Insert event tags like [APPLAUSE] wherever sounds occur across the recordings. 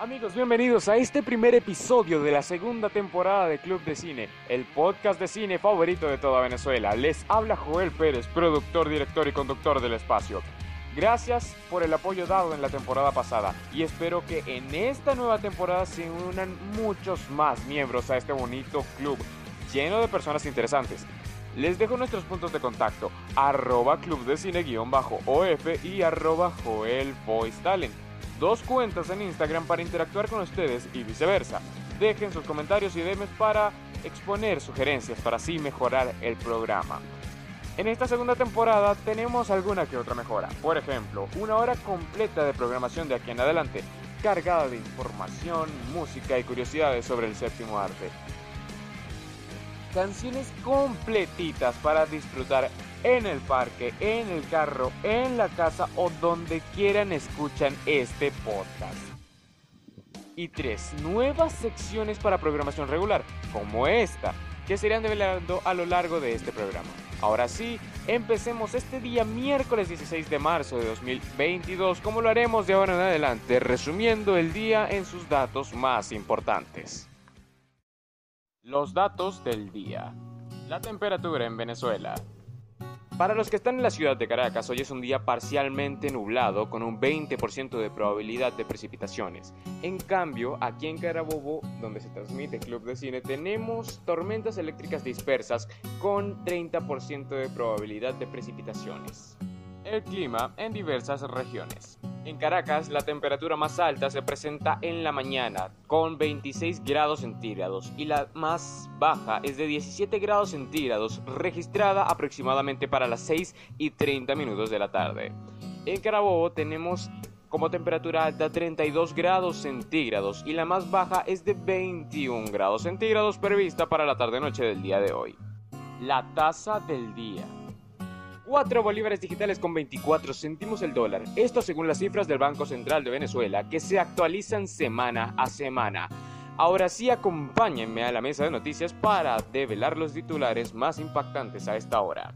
Amigos, bienvenidos a este primer episodio de la segunda temporada de Club de Cine, el podcast de cine favorito de toda Venezuela. Les habla Joel Pérez, productor, director y conductor del espacio. Gracias por el apoyo dado en la temporada pasada y espero que en esta nueva temporada se unan muchos más miembros a este bonito club lleno de personas interesantes. Les dejo nuestros puntos de contacto, arroba club de cine-of y arroba. Dos cuentas en Instagram para interactuar con ustedes y viceversa. Dejen sus comentarios y DMs para exponer sugerencias para así mejorar el programa. En esta segunda temporada tenemos alguna que otra mejora. Por ejemplo, una hora completa de programación de aquí en adelante, cargada de información, música y curiosidades sobre el séptimo arte canciones completitas para disfrutar en el parque, en el carro, en la casa o donde quieran escuchan este podcast. Y tres nuevas secciones para programación regular, como esta, que se irán develando a lo largo de este programa. Ahora sí, empecemos este día miércoles 16 de marzo de 2022, como lo haremos de ahora en adelante, resumiendo el día en sus datos más importantes. Los datos del día. La temperatura en Venezuela. Para los que están en la ciudad de Caracas, hoy es un día parcialmente nublado con un 20% de probabilidad de precipitaciones. En cambio, aquí en Carabobo, donde se transmite Club de Cine, tenemos tormentas eléctricas dispersas con 30% de probabilidad de precipitaciones. El clima en diversas regiones. En Caracas, la temperatura más alta se presenta en la mañana, con 26 grados centígrados, y la más baja es de 17 grados centígrados, registrada aproximadamente para las 6 y 30 minutos de la tarde. En Carabobo tenemos como temperatura alta 32 grados centígrados y la más baja es de 21 grados centígrados prevista para la tarde-noche del día de hoy. La tasa del día. 4 bolívares digitales con 24 céntimos el dólar. Esto según las cifras del Banco Central de Venezuela que se actualizan semana a semana. Ahora sí acompáñenme a la mesa de noticias para develar los titulares más impactantes a esta hora.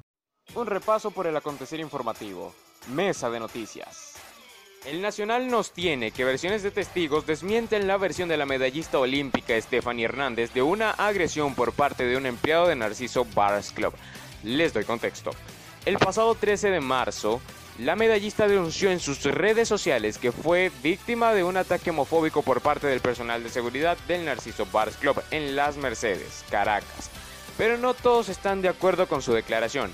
Un repaso por el acontecer informativo. Mesa de noticias. El Nacional nos tiene que versiones de testigos desmienten la versión de la medallista olímpica Stephanie Hernández de una agresión por parte de un empleado de Narciso Bars Club. Les doy contexto. El pasado 13 de marzo, la medallista denunció en sus redes sociales que fue víctima de un ataque homofóbico por parte del personal de seguridad del Narciso Bars Club en Las Mercedes, Caracas. Pero no todos están de acuerdo con su declaración.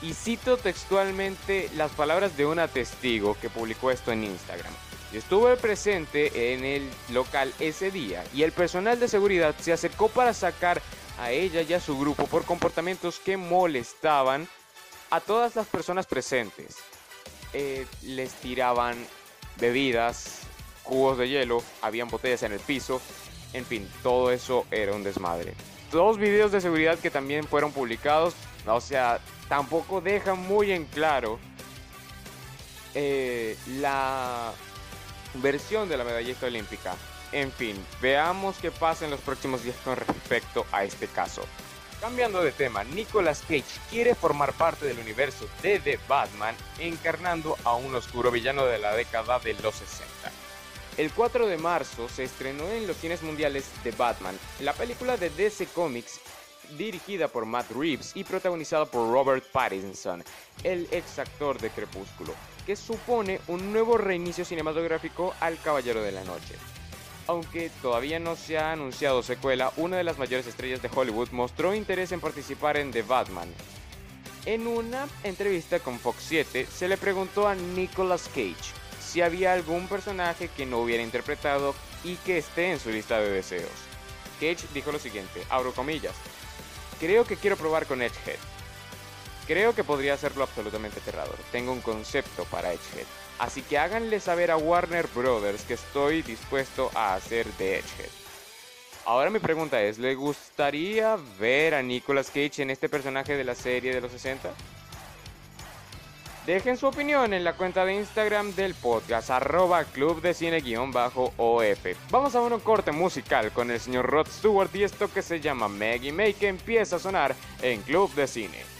Y cito textualmente las palabras de una testigo que publicó esto en Instagram. estuve presente en el local ese día y el personal de seguridad se acercó para sacar a ella y a su grupo por comportamientos que molestaban a todas las personas presentes eh, les tiraban bebidas, cubos de hielo, habían botellas en el piso, en fin, todo eso era un desmadre. Dos videos de seguridad que también fueron publicados, o sea, tampoco dejan muy en claro eh, la versión de la medallista olímpica. En fin, veamos qué pasa en los próximos días con respecto a este caso. Cambiando de tema, Nicolas Cage quiere formar parte del universo de The Batman, encarnando a un oscuro villano de la década de los 60. El 4 de marzo se estrenó en los cines mundiales The Batman, la película de DC Comics dirigida por Matt Reeves y protagonizada por Robert Pattinson, el ex actor de Crepúsculo, que supone un nuevo reinicio cinematográfico al Caballero de la Noche. Aunque todavía no se ha anunciado secuela, una de las mayores estrellas de Hollywood mostró interés en participar en The Batman. En una entrevista con Fox 7 se le preguntó a Nicolas Cage si había algún personaje que no hubiera interpretado y que esté en su lista de deseos. Cage dijo lo siguiente, abro comillas, creo que quiero probar con Edgehead. Creo que podría hacerlo absolutamente aterrador. Tengo un concepto para Edgehead. Así que háganle saber a Warner Brothers que estoy dispuesto a hacer The Edgehead. Ahora mi pregunta es, ¿le gustaría ver a Nicolas Cage en este personaje de la serie de los 60? Dejen su opinión en la cuenta de Instagram del podcast, arroba club de cine OF. Vamos a un corte musical con el señor Rod Stewart y esto que se llama Maggie May que empieza a sonar en Club de Cine.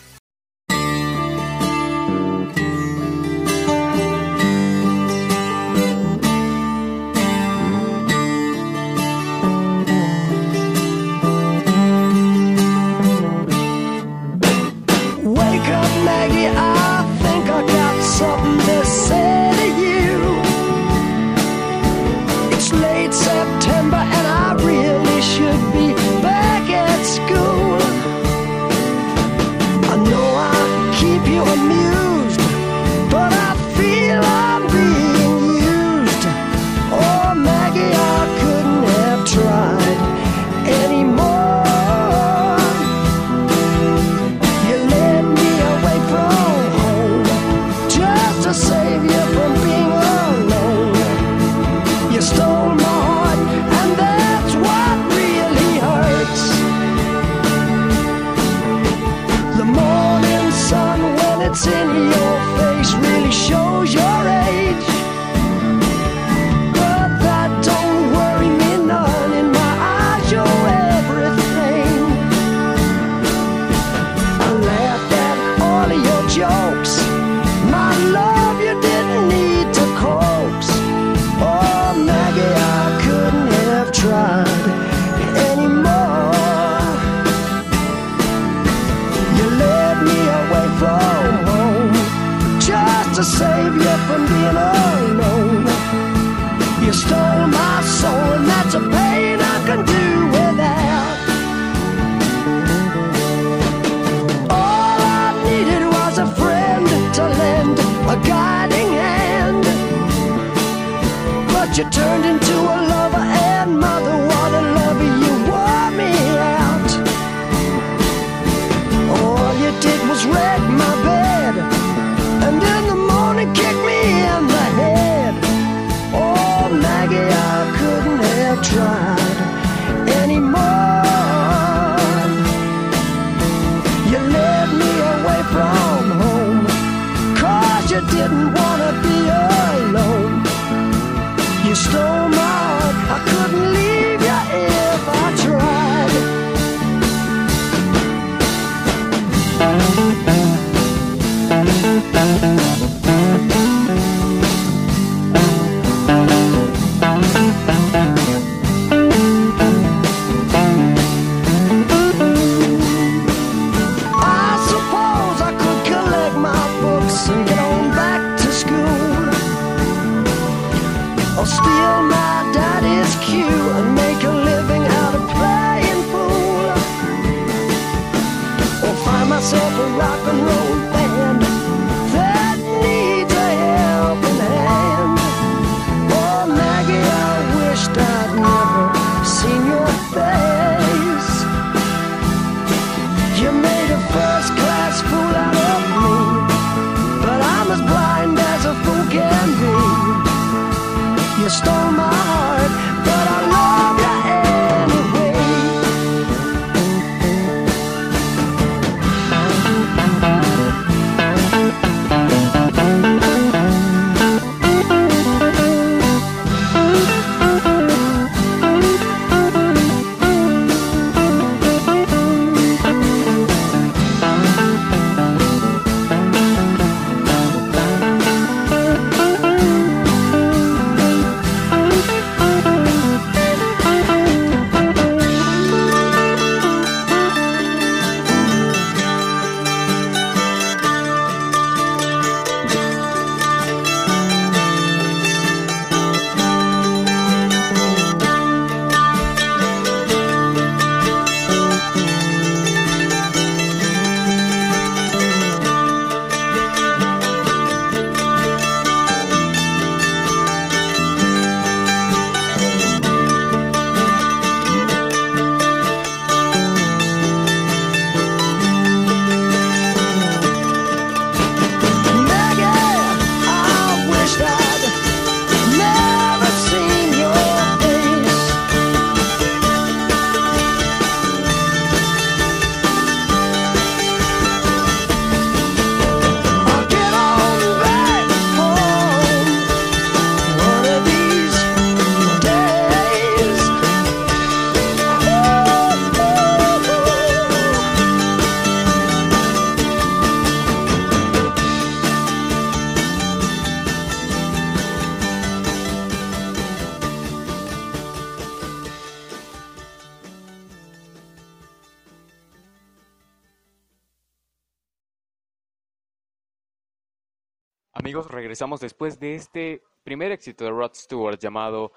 Amigos, regresamos después de este primer éxito de Rod Stewart llamado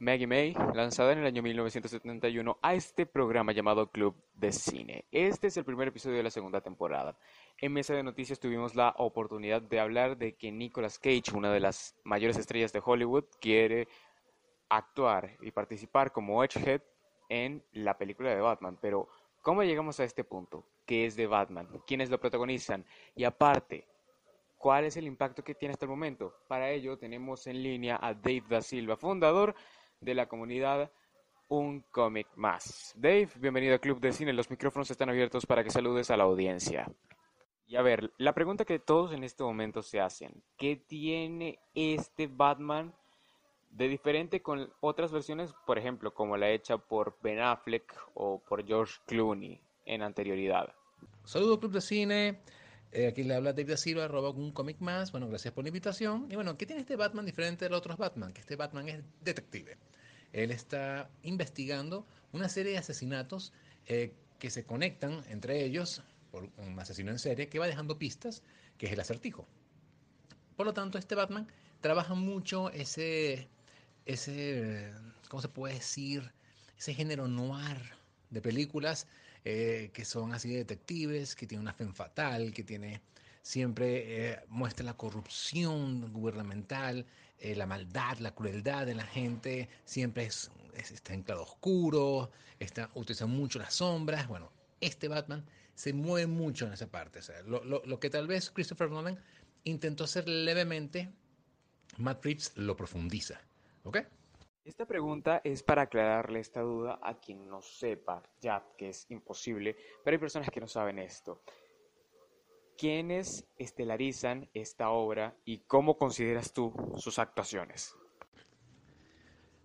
Maggie May, lanzada en el año 1971 a este programa llamado Club de Cine. Este es el primer episodio de la segunda temporada. En Mesa de Noticias tuvimos la oportunidad de hablar de que Nicolas Cage, una de las mayores estrellas de Hollywood, quiere actuar y participar como Edgehead en la película de Batman. Pero, ¿cómo llegamos a este punto? ¿Qué es de Batman? ¿Quiénes lo protagonizan? Y aparte, ¿cuál es el impacto que tiene hasta el momento? Para ello tenemos en línea a Dave Da Silva, fundador de la comunidad Un Cómic Más. Dave, bienvenido al Club de Cine. Los micrófonos están abiertos para que saludes a la audiencia. Y a ver, la pregunta que todos en este momento se hacen, ¿qué tiene este Batman de diferente con otras versiones, por ejemplo, como la hecha por Ben Affleck o por George Clooney en anterioridad? Saludos Club de Cine, eh, aquí le habla David da Silva, arroba un cómic más. Bueno, gracias por la invitación. Y bueno, ¿qué tiene este Batman diferente de los otros Batman? Que este Batman es detective. Él está investigando una serie de asesinatos eh, que se conectan entre ellos por un asesino en serie que va dejando pistas, que es el acertijo. Por lo tanto, este Batman trabaja mucho ese, ese, ¿cómo se puede decir? Ese género noir de películas eh, que son así de detectives, que tiene una fe fatal, que tiene siempre eh, muestra la corrupción gubernamental, eh, la maldad, la crueldad de la gente, siempre es, es- está en claro oscuro, está, utiliza mucho las sombras. Bueno, este Batman se mueve mucho en esa parte. Lo, lo- lo que tal vez Christopher Nolan intentó hacer levemente, Matt Reeves lo profundiza. ¿Ok? Esta pregunta es para aclararle esta duda a quien no sepa, ya que es imposible, pero hay personas que no saben esto. ¿Quiénes estelarizan esta obra y cómo consideras tú sus actuaciones?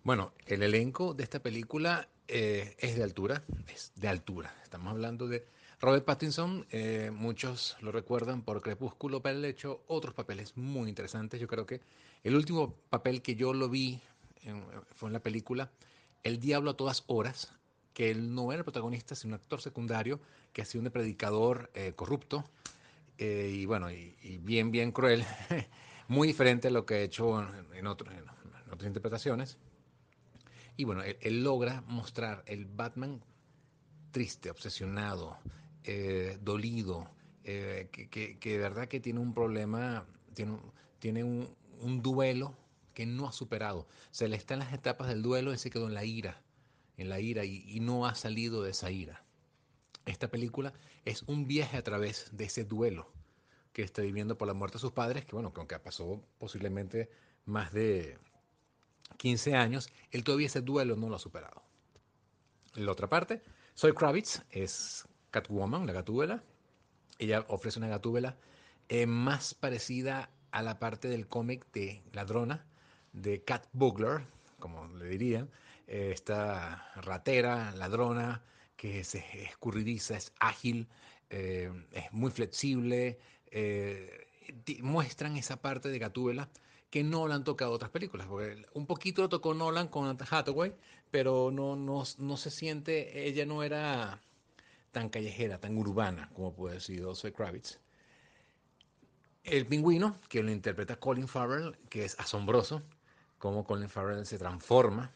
Bueno, el elenco de esta película eh, es de altura, es de altura. Estamos hablando de Robert Pattinson, eh, muchos lo recuerdan por Crepúsculo, pero él ha hecho otros papeles muy interesantes. Yo creo que el último papel que yo lo vi fue en la película El Diablo a todas horas, que él no era el protagonista, sino un actor secundario que hacía un predicador eh, corrupto eh, y bueno, y, bien, bien cruel, [LAUGHS] muy diferente a lo que ha hecho en, otras interpretaciones. Y bueno, él, logra mostrar el Batman triste, obsesionado, eh, dolido, que, de verdad que tiene un problema, tiene, un duelo que no ha superado. Se le está en las etapas del duelo y se quedó en la ira, en la ira y, no ha salido de esa ira. Esta película es un viaje a través de ese duelo que está viviendo por la muerte de sus padres, que bueno, que aunque pasó posiblemente más de 15 años, él todavía ese duelo no lo ha superado. La otra parte, Zoe Kravitz es Catwoman, la gatúbela. Ella ofrece una gatúbela eh, más parecida a la parte del cómic de ladrona, de Cat Bugler, como le dirían. Eh, esta ratera, ladrona, que es escurridiza, es ágil, eh, es muy flexible. eh, muestran esa parte de Gatúbela que no la han tocado otras películas. Porque un poquito lo tocó Nolan con Hathaway, pero no, no, no se siente, ella no era tan callejera, tan urbana como puede decir Zoe Kravitz. El pingüino, que lo interpreta Colin Farrell, que es asombroso, cómo Colin Farrell se transforma,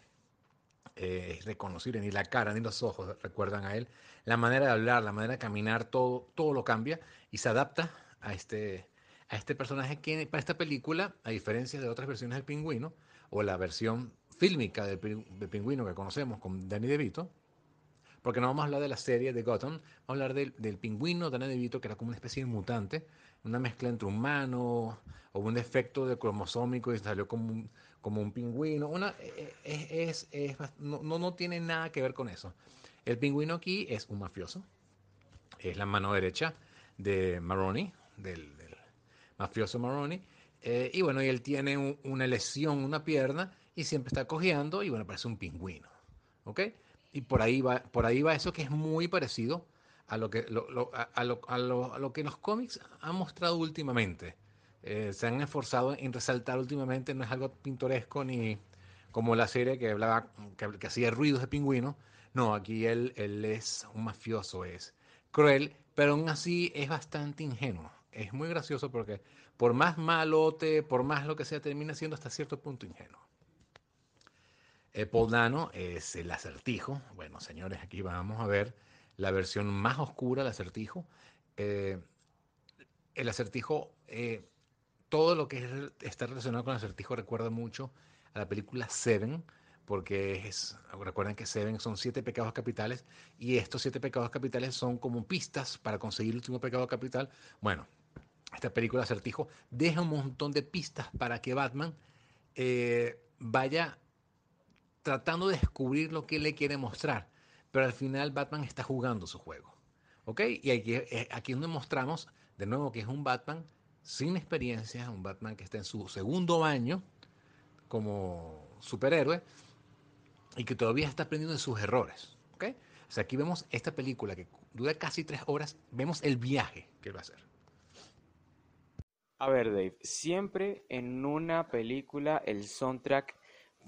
eh, es reconocible, ni la cara ni los ojos recuerdan a él. La manera de hablar, la manera de caminar, todo, todo lo cambia y se adapta a este, a este personaje que para esta película, a diferencia de otras versiones del pingüino, o la versión fílmica del, del pingüino que conocemos con Danny DeVito, porque no vamos a hablar de la serie de Gotham, vamos a hablar del, del pingüino Danny DeVito, que era como una especie de mutante, una mezcla entre humano o un defecto de cromosómico y salió como un, como un pingüino. Una, eh, es, es- es no, no, no tiene nada que ver con eso. El pingüino aquí es un mafioso, es la mano derecha de Maroni, del, mafioso Maroni. eh, y bueno, y él tiene un- una lesión, una pierna, y siempre está cojeando, y bueno, parece un pingüino. ¿Ok? Y por ahí va, por ahí va eso que es muy parecido a lo que, lo- lo, a lo- a lo que los cómics han mostrado últimamente. Eh, se han esforzado en resaltar últimamente, no es algo pintoresco ni como la serie que hablaba, que, hacía ruidos de pingüino. No, aquí él, él es un mafioso, es cruel, pero aún así es bastante ingenuo. Es muy gracioso porque por más malote, por más lo que sea, termina siendo hasta cierto punto ingenuo. Eh, Paul Dano es el acertijo. Bueno, señores, aquí vamos a ver la versión más oscura del acertijo. Eh, el acertijo, eh, todo lo que es- está relacionado con el acertijo recuerda mucho a la película Seven, porque es, recuerden que Seven son siete pecados capitales y estos siete pecados capitales son como pistas para conseguir el último pecado capital. Bueno, esta película Acertijo deja un montón de pistas para que Batman eh, vaya tratando de descubrir lo que le quiere mostrar. Pero al final Batman está jugando su juego. ¿Ok? Y aquí, eh, aquí donde mostramos de nuevo que es un Batman sin experiencia, un Batman que está en su segundo año como superhéroe y que todavía está aprendiendo de sus errores. ¿Ok? O sea, aquí vemos esta película que dura casi tres horas, vemos el viaje que él va a hacer. A ver, Dave, siempre en una película el soundtrack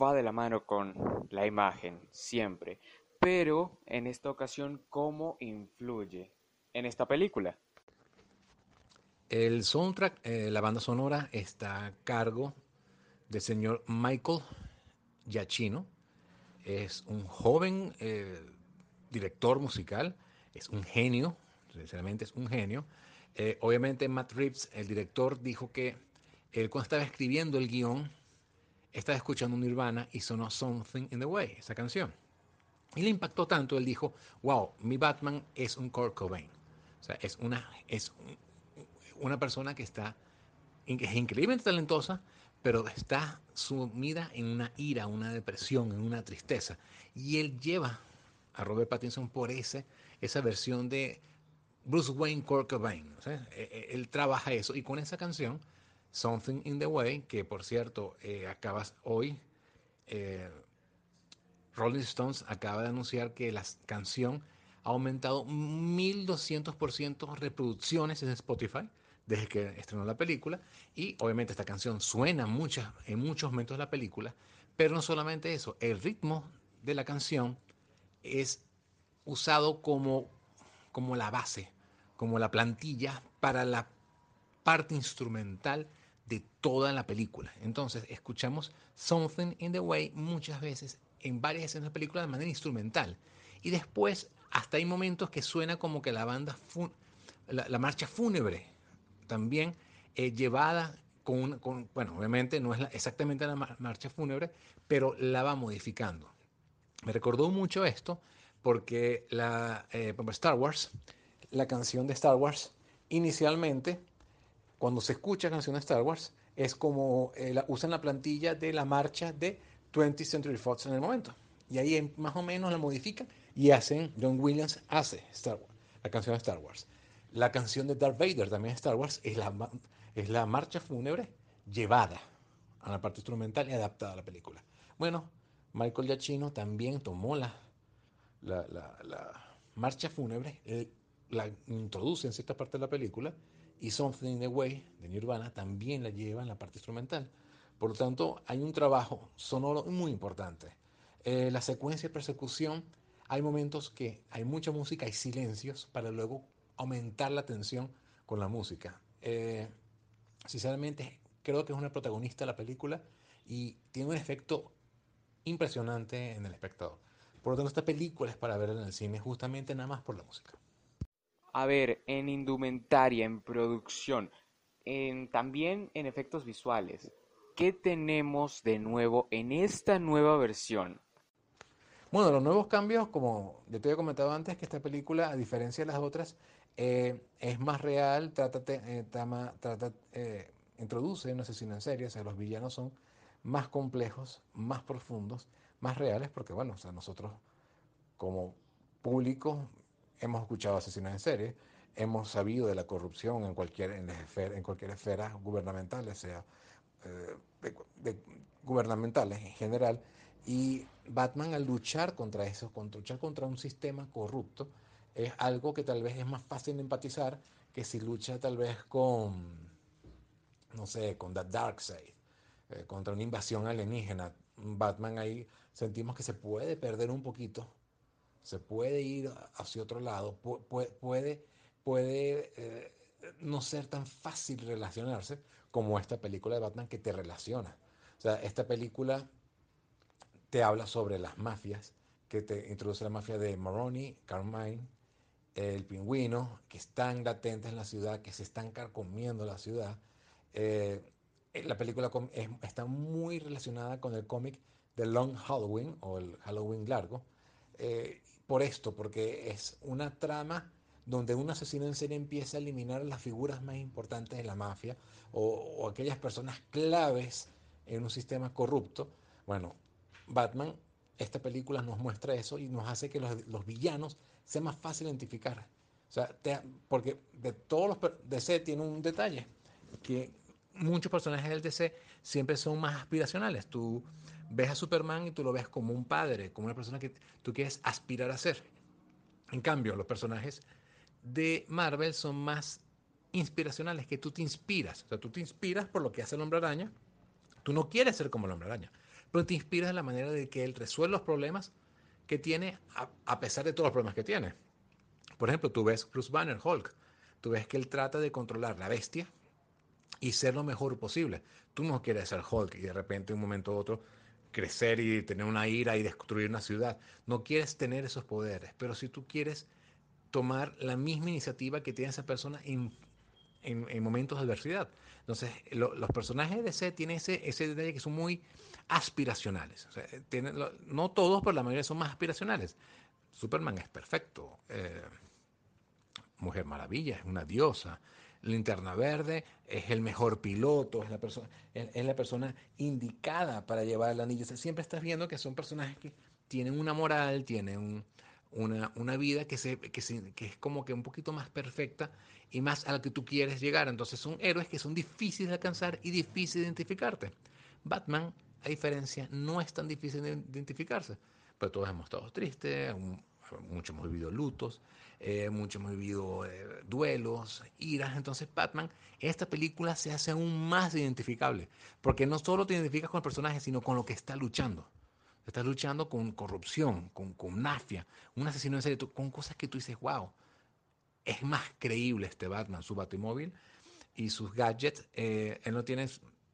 va de la mano con la imagen, siempre. Pero en esta ocasión, ¿cómo influye en esta película? El soundtrack, eh, la banda sonora, está a cargo del señor Michael Giacchino. Es un joven eh, director musical, es un genio, sinceramente es un genio. Eh, obviamente Matt Reeves, el director, dijo que él cuando estaba escribiendo el guion, estaba escuchando Nirvana y sonó Something in the Way, esa canción. Y le impactó tanto, él dijo, wow, mi Batman es un Kurt Cobain. O sea, es una, es una persona que está, es increíblemente talentosa, pero está sumida en una ira, una depresión, en una tristeza. Y él lleva a Robert Pattinson por ese, esa versión de Bruce Wayne Kurt. E, e, él trabaja eso y con esa canción, Something in the Way, que por cierto eh, acabas hoy, eh, Rolling Stones acaba de anunciar que la canción ha aumentado 1200% reproducciones en Spotify desde que estrenó la película y obviamente esta canción suena muchas, en muchos momentos de la película, pero no solamente eso, el ritmo de la canción es usado como, como la base, como la plantilla para la parte instrumental de toda la película. Entonces escuchamos Something in the Way muchas veces en varias escenas de la película de manera instrumental. Y después hasta hay momentos que suena como que la banda, la, marcha fúnebre también eh, llevada con, bueno, obviamente no es exactamente la marcha fúnebre, pero la va modificando. Me recordó mucho esto porque la, eh, Star Wars, la canción de Star Wars, inicialmente, cuando se escucha canción de Star Wars, es como eh, la, usan la plantilla de la marcha de 20th Century Fox en el momento. Y ahí más o menos la modifican y hacen, John Williams hace Star Wars, la canción de Star Wars. La canción de Darth Vader también de Star Wars es la, es la marcha fúnebre llevada a la parte instrumental y adaptada a la película. Bueno, Michael Giacchino también tomó la, la, la, marcha fúnebre, la introduce en cierta parte de la película y Something in the Way de Nirvana también la lleva en la parte instrumental. Por lo tanto, hay un trabajo sonoro muy importante. Eh, la secuencia de persecución, hay momentos que hay mucha música y silencios para luego aumentar la tensión con la música. Eh, sinceramente, creo que es una protagonista de la película y tiene un efecto impresionante en el espectador. Por lo tanto, esta película es para ver en el cine justamente nada más por la música. A ver, en indumentaria, en producción, en, también en efectos visuales. ¿Qué tenemos de nuevo en esta nueva versión? Bueno, los nuevos cambios, como ya te había comentado antes, que esta película, a diferencia de las otras, eh, es más real, trata, eh, trata eh, introduce un asesino en serie, o sea, los villanos son más complejos, más profundos, más reales, porque bueno, o nosotros como público hemos escuchado asesinos en serie, hemos sabido de la corrupción en cualquier, en, en cualquier esfera gubernamental, sea eh, gubernamentales en general, y Batman al luchar contra eso, contra, luchar contra un sistema corrupto, es algo que tal vez es más fácil de empatizar que si lucha tal vez con, no sé, con The Dark Side, eh, contra una invasión alienígena. Batman ahí sentimos que se puede perder un poquito, se puede ir hacia otro lado, puede, puede, eh, no ser tan fácil relacionarse como esta película de Batman que te relaciona. O sea, esta película te habla sobre las mafias, que te introduce la mafia de Maroni, Carmine, el pingüino, que están latentes en la ciudad, que se están carcomiendo la ciudad. Eh, la película está muy relacionada con el cómic de Long Halloween o el Halloween largo. Eh, por esto, porque es una trama donde un asesino en serie empieza a eliminar las figuras más importantes de la mafia o, aquellas personas claves en un sistema corrupto. Bueno, Batman, esta película nos muestra eso y nos hace que los, villanos sea más fácil identificar. O sea, porque de todos los DC tiene un detalle, que muchos personajes del DC siempre son más aspiracionales. Tú ves a Superman y tú lo ves como un padre, como una persona que tú quieres aspirar a ser. En cambio, los personajes de Marvel son más inspiracionales, que tú te inspiras. O sea, tú te inspiras por lo que hace el hombre araña. Tú no quieres ser como el hombre araña, pero te inspira de la manera de que él resuelve los problemas que tiene a, pesar de todos los problemas que tiene. Por ejemplo, tú ves Bruce Banner, Hulk, tú ves que él trata de controlar la bestia y ser lo mejor posible. Tú no quieres ser Hulk y de repente un momento u otro crecer y tener una ira y destruir una ciudad. No quieres tener esos poderes, pero si tú quieres tomar la misma iniciativa que tiene esa persona en, en, en momentos de adversidad. Entonces, lo, los personajes de DC tienen ese, ese detalle que son muy aspiracionales. O sea, tienen, lo, no todos, pero la mayoría son más aspiracionales. Superman es perfecto. Eh, Mujer Maravilla es una diosa. Linterna Verde es el mejor piloto, es la, persona, es, es la persona indicada para llevar el anillo. O sea, siempre estás viendo que son personajes que tienen una moral, tienen un, una, una, vida que, se, que, se, que, es como que un poquito más perfecta y más a la que tú quieres llegar. Entonces son héroes que son difíciles de alcanzar y difíciles de identificarte. Batman, a diferencia, no es tan difícil de identificarse. Pero todos hemos estado tristes, muchos hemos vivido lutos, eh, muchos hemos vivido eh, duelos, iras. Entonces Batman, esta película se hace aún más identificable, porque no solo te identificas con el personaje, sino con lo que está luchando. Estás luchando con corrupción, con, con mafia, un asesino en serie, con cosas que tú dices, wow, es más creíble este Batman, su batimóvil y sus gadgets. Eh, él no tiene,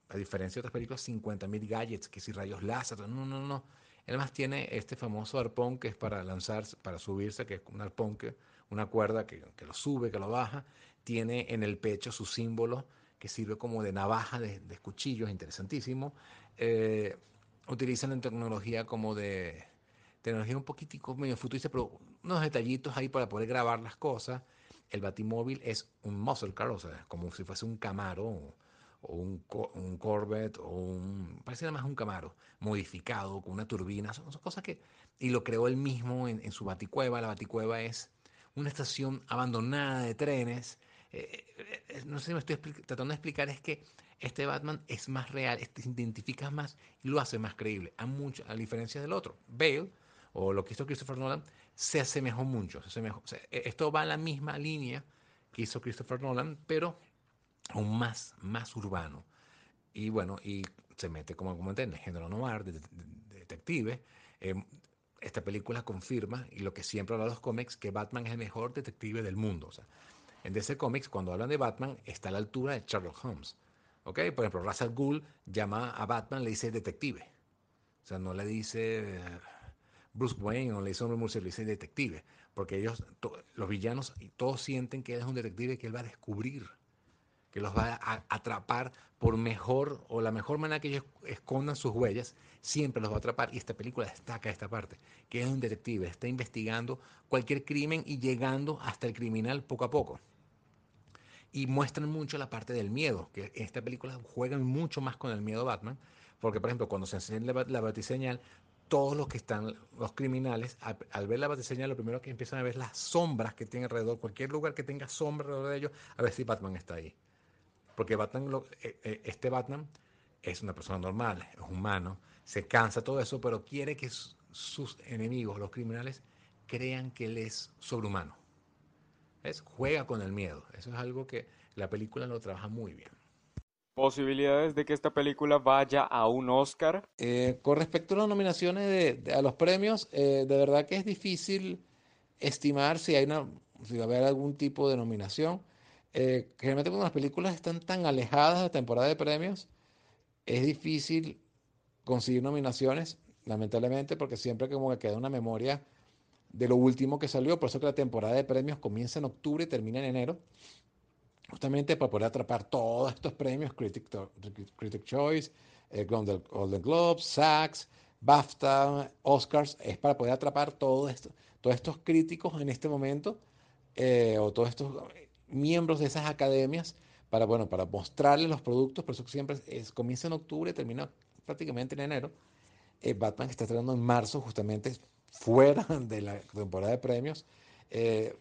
a diferencia de otras películas, 50.000 gadgets, que si rayos láser, no, no, no. Él más tiene este famoso arpón que es para lanzarse, para subirse, que es un arpón, que, una cuerda que, que lo sube, que lo baja. Tiene en el pecho su símbolo que sirve como de navaja de, de cuchillos, interesantísimo. Eh, utilizan la tecnología como de tecnología un poquitico medio futurista, pero unos detallitos ahí para poder grabar las cosas. El batimóvil es un muscle car, o sea, como si fuese un Camaro o, un, un, Corvette o un, parece nada más un Camaro modificado con una turbina, son, son cosas que, y lo creó él mismo en, en, su baticueva. La baticueva es una estación abandonada de trenes. Eh, eh, no sé si me estoy tratando de explicar, es que este Batman es más real, te identificas más y lo hace más creíble, a, mucho, a diferencia del otro. Bale, o lo que hizo Christopher Nolan, se asemejó mucho. Se asemejó, o sea, esto va en la misma línea que hizo Christopher Nolan, pero aún más, más urbano. Y bueno, y se mete, como comenté, en el género noir, de, de, de detective. Eh, esta película confirma, y lo que siempre habla los cómics, que Batman es el mejor detective del mundo. O sea, en DC Comics, cuando hablan de Batman, está a la altura de Sherlock Holmes. ¿Ok? Por ejemplo, Russell Gould llama a Batman, le dice detective. O sea, no le dice Bruce Wayne o le dice hombre murciélago, le dice detective. Porque ellos, los villanos, todos sienten que él es un detective que él va a descubrir, que los va a atrapar por mejor o la mejor manera que ellos escondan sus huellas, siempre los va a atrapar. Y esta película destaca esta parte, que es un detective, está investigando cualquier crimen y llegando hasta el criminal poco a poco y muestran mucho la parte del miedo, que en esta película juegan mucho más con el miedo Batman, porque por ejemplo cuando se enciende la, batiseñal, todos los que están, los criminales, al, ver la batiseñal, lo primero que empiezan a ver las sombras que tiene alrededor, cualquier lugar que tenga sombra alrededor de ellos, a ver si Batman está ahí. Porque Batman, lo, este Batman es una persona normal, es humano, se cansa todo eso, pero quiere que sus enemigos, los criminales, crean que él es sobrehumano. ¿Ves? Juega con el miedo. Eso es algo que la película lo trabaja muy bien. ¿Posibilidades de que esta película vaya a un Oscar? Eh, con respecto a las nominaciones de, de, a los premios, eh, de verdad que es difícil estimar si hay una, si va a haber algún tipo de nominación. Eh, generalmente cuando las películas están tan alejadas de la temporada de premios, es difícil conseguir nominaciones, lamentablemente, porque siempre como que queda una memoria de lo último que salió, por eso que la temporada de premios comienza en octubre y termina en enero, justamente para poder atrapar todos estos premios, Critic, Critic Choice, eh, Golden, Globes, SAGs, BAFTA, Oscars, es para poder atrapar todo esto, todos estos críticos en este momento, eh, o todos estos miembros de esas academias, para, bueno, para mostrarles los productos, por eso siempre es, comienza en octubre termina prácticamente en enero. Eh, Batman está estrenando en marzo, justamente fuera [LAUGHS] de la temporada de premios, eh,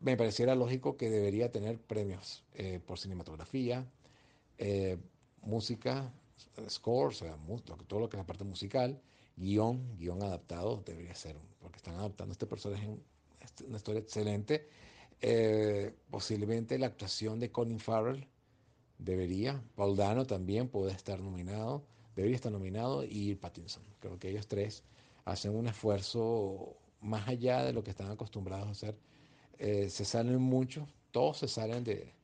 me pareciera lógico que debería tener premios eh, por cinematografía, eh, música, score, o sea, todo lo que es la parte musical, guion, guion adaptado, debería ser, porque están adaptando este personaje, en una historia excelente. Posiblemente la actuación de Colin Farrell debería, Paul Dano también puede estar nominado, debería estar nominado y Pattinson. Creo que ellos tres hacen un esfuerzo más allá de lo que están acostumbrados a hacer. Eh, se salen mucho, todos se salen de,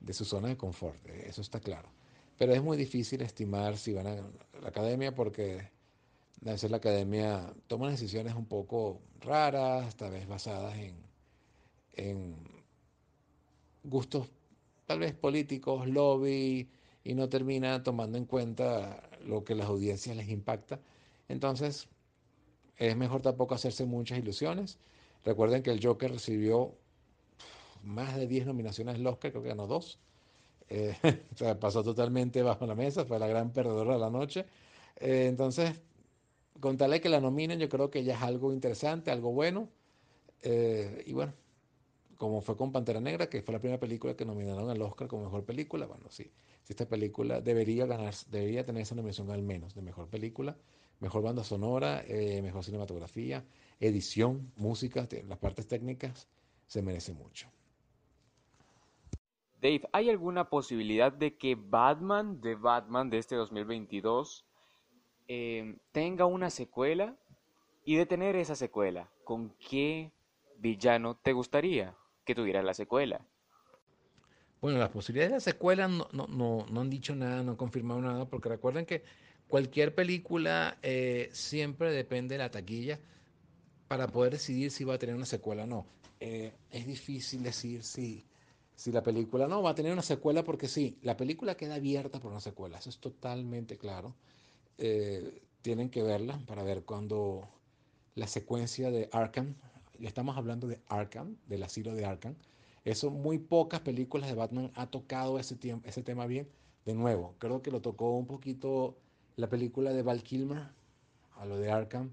de su zona de confort, eh, eso está claro. Pero es muy difícil estimar si van a la academia porque a veces la academia toma decisiones un poco raras, tal vez basadas en, en gustos tal vez políticos, lobby, y no termina tomando en cuenta lo que las audiencias les impacta. Entonces, es mejor tampoco hacerse muchas ilusiones. Recuerden que el Joker recibió más de 10 nominaciones al Oscar, creo que ganó dos. Eh, [LAUGHS] pasó totalmente bajo la mesa, fue la gran perdedora de la noche. Eh, entonces, con tal de que la nominen, yo creo que ya es algo interesante, algo bueno. Eh, y bueno, como fue con Pantera Negra, que fue la primera película que nominaron al Oscar como mejor película, bueno, sí, si esta película debería ganar, debería tener esa nominación al menos de mejor película, mejor banda sonora, eh, mejor cinematografía, edición, música, las partes técnicas, se merece mucho. Dave, ¿hay alguna posibilidad de que Batman de Batman de este 2022 eh, tenga una secuela? Y de tener esa secuela, ¿con qué villano te gustaría que tuviera la secuela? Bueno, las posibilidades de secuela no, no, no, no han dicho nada, no han confirmado nada, porque recuerden que cualquier película eh, siempre depende de la taquilla para poder decidir si va a tener una secuela o no. Eh, es difícil decir si, si la película no va a tener una secuela porque sí, la película queda abierta por una secuela, eso es totalmente claro. Eh, tienen que verla para ver cuando la secuencia de Arkham, estamos hablando de Arkham, del asilo de Arkham, eso muy pocas películas de Batman ha tocado ese, ese tema bien. De nuevo, creo que lo tocó un poquito la película de Val Kilmer, a lo de Arkham.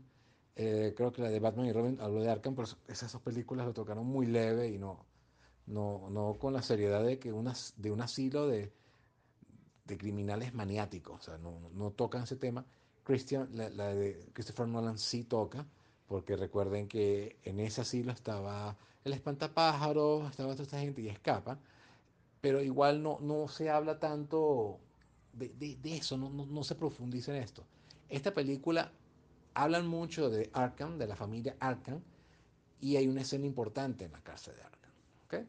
Eh, creo que la de Batman y Robin, a lo de Arkham, pero esas dos películas lo tocaron muy leve y no, no, no con la seriedad de, que unas, de un asilo de, de criminales maniáticos. O sea, no, no tocan ese tema. Christian, la, la de Christopher Nolan sí toca, porque recuerden que en ese asilo estaba el espantapájaros, estaba toda esta gente y escapa, pero igual no, no se habla tanto de, de, eso, no, no, no, se profundiza en esto. Esta película hablan mucho de Arkham, de la familia Arkham, y hay una escena importante en la cárcel de Arkham, ¿okay?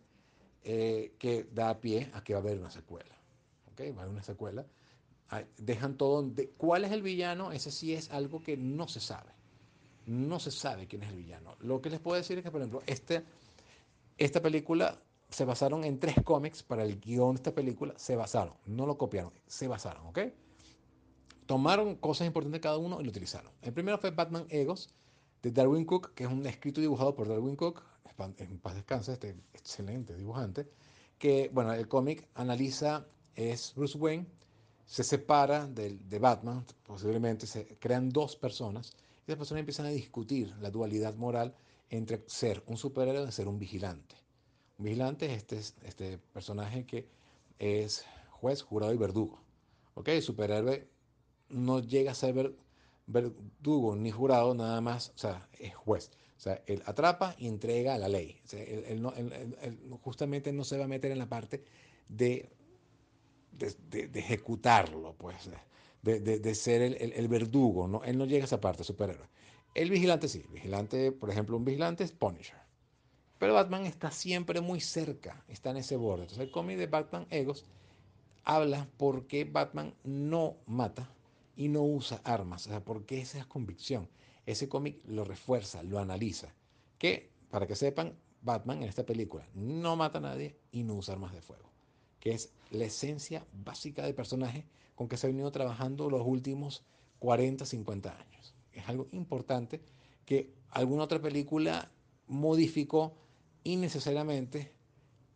eh, que da pie a que va a haber una secuela. ¿okay? Va a haber una secuela. Dejan todo. De, ¿Cuál es el villano? Ese sí es algo que no se sabe. No se sabe quién es el villano. Lo que les puedo decir es que, por ejemplo, este, esta película se basaron en tres cómics para el guion de esta película, se basaron, no lo copiaron, se basaron, ¿ok? Tomaron cosas importantes de cada uno y lo utilizaron. El primero fue Batman Egos, de Darwin Cook, que es un escrito dibujado por Darwin Cook, en paz descanse, este excelente dibujante, que, bueno, el cómic analiza, es Bruce Wayne, se separa de, de Batman, posiblemente se crean dos personas, y las personas empiezan a discutir la dualidad moral entre ser un superhéroe y ser un vigilante. Vigilante es este, este personaje que es juez, jurado y verdugo. ¿Ok? El superhéroe no llega a ser verdugo ni jurado, nada más, o sea, es juez. O sea, él atrapa y entrega la ley. O sea, él, no, él, justamente no se va a meter en la parte de, de, ejecutarlo, pues, de, ser el, verdugo. ¿no? Él no llega a esa parte, superhéroe. El vigilante sí, vigilante, por ejemplo, un vigilante es Punisher. Pero Batman está siempre muy cerca, está en ese borde. Entonces el cómic de Batman Egos habla por qué Batman no mata y no usa armas. O sea, por qué esa es convicción. Ese cómic lo refuerza, lo analiza. Que, para que sepan, Batman en esta película no mata a nadie y no usa armas de fuego. Que es la esencia básica del personaje con que se ha venido trabajando los últimos 40, 50 años es algo importante que alguna otra película modificó innecesariamente